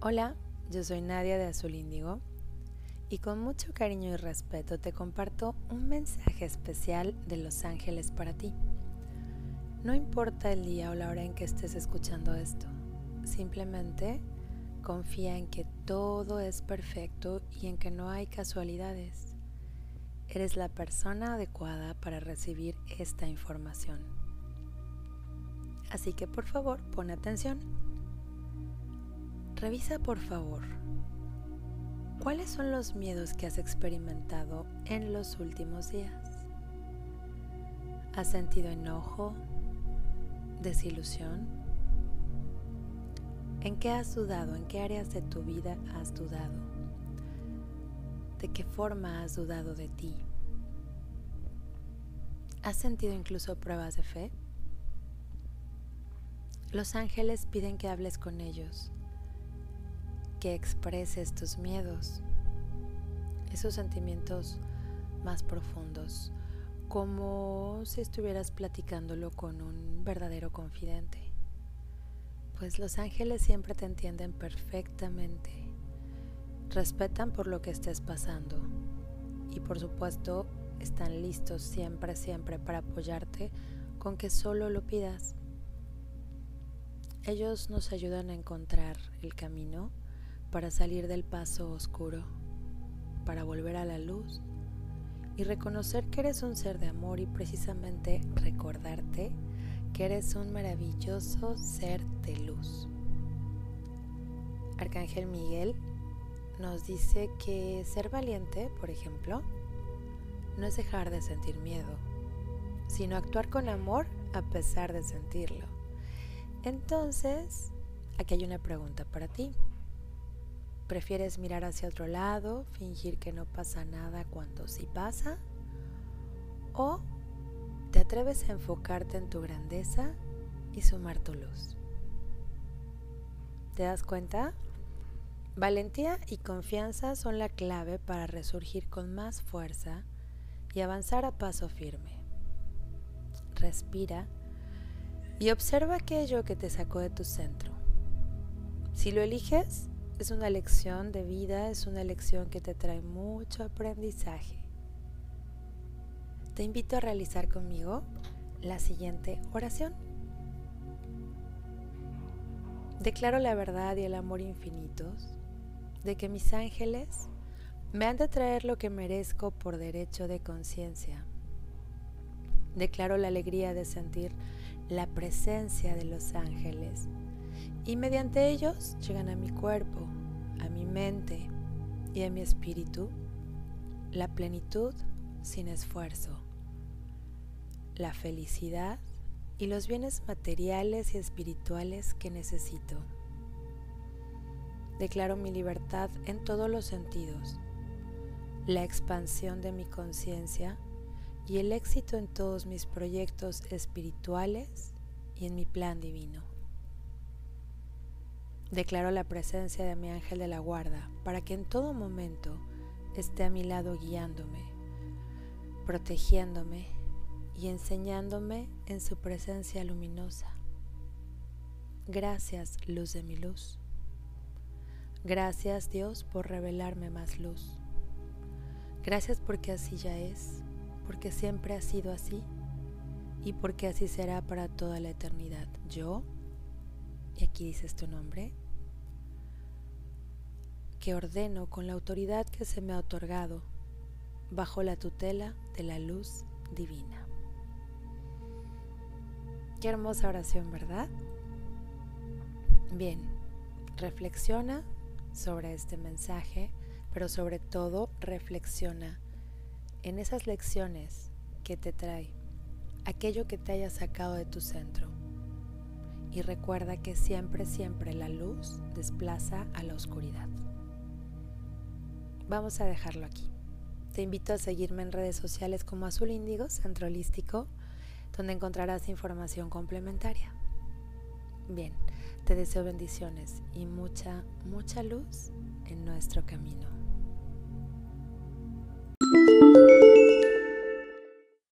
Hola, yo soy Nadia de Azul Índigo y con mucho cariño y respeto te comparto un mensaje especial de Los Ángeles para ti. No importa el día o la hora en que estés escuchando esto, simplemente confía en que todo es perfecto y en que no hay casualidades. Eres la persona adecuada para recibir esta información. Así que por favor, pon atención. Revisa por favor cuáles son los miedos que has experimentado en los últimos días. ¿Has sentido enojo? ¿Desilusión? ¿En qué has dudado? ¿En qué áreas de tu vida has dudado? ¿De qué forma has dudado de ti? ¿Has sentido incluso pruebas de fe? Los ángeles piden que hables con ellos que expreses tus miedos, esos sentimientos más profundos, como si estuvieras platicándolo con un verdadero confidente. Pues los ángeles siempre te entienden perfectamente, respetan por lo que estés pasando y por supuesto están listos siempre, siempre para apoyarte con que solo lo pidas. Ellos nos ayudan a encontrar el camino para salir del paso oscuro, para volver a la luz y reconocer que eres un ser de amor y precisamente recordarte que eres un maravilloso ser de luz. Arcángel Miguel nos dice que ser valiente, por ejemplo, no es dejar de sentir miedo, sino actuar con amor a pesar de sentirlo. Entonces, aquí hay una pregunta para ti. ¿Prefieres mirar hacia otro lado, fingir que no pasa nada cuando sí pasa? ¿O te atreves a enfocarte en tu grandeza y sumar tu luz? ¿Te das cuenta? Valentía y confianza son la clave para resurgir con más fuerza y avanzar a paso firme. Respira y observa aquello que te sacó de tu centro. Si lo eliges, es una lección de vida, es una lección que te trae mucho aprendizaje. Te invito a realizar conmigo la siguiente oración. Declaro la verdad y el amor infinitos de que mis ángeles me han de traer lo que merezco por derecho de conciencia. Declaro la alegría de sentir la presencia de los ángeles y mediante ellos llegan a mi cuerpo, a mi mente y a mi espíritu la plenitud sin esfuerzo, la felicidad y los bienes materiales y espirituales que necesito. Declaro mi libertad en todos los sentidos, la expansión de mi conciencia y el éxito en todos mis proyectos espirituales y en mi plan divino. Declaro la presencia de mi ángel de la guarda para que en todo momento esté a mi lado guiándome, protegiéndome y enseñándome en su presencia luminosa. Gracias, luz de mi luz. Gracias Dios por revelarme más luz. Gracias porque así ya es, porque siempre ha sido así y porque así será para toda la eternidad. Yo aquí dices tu nombre, que ordeno con la autoridad que se me ha otorgado bajo la tutela de la luz divina. Qué hermosa oración, ¿verdad? Bien, reflexiona sobre este mensaje, pero sobre todo reflexiona en esas lecciones que te trae, aquello que te haya sacado de tu centro y recuerda que siempre, siempre la luz desplaza a la oscuridad. Vamos a dejarlo aquí. Te invito a seguirme en redes sociales como Azul Índigo Centro Holístico, donde encontrarás información complementaria. Bien, te deseo bendiciones y mucha, mucha luz en nuestro camino.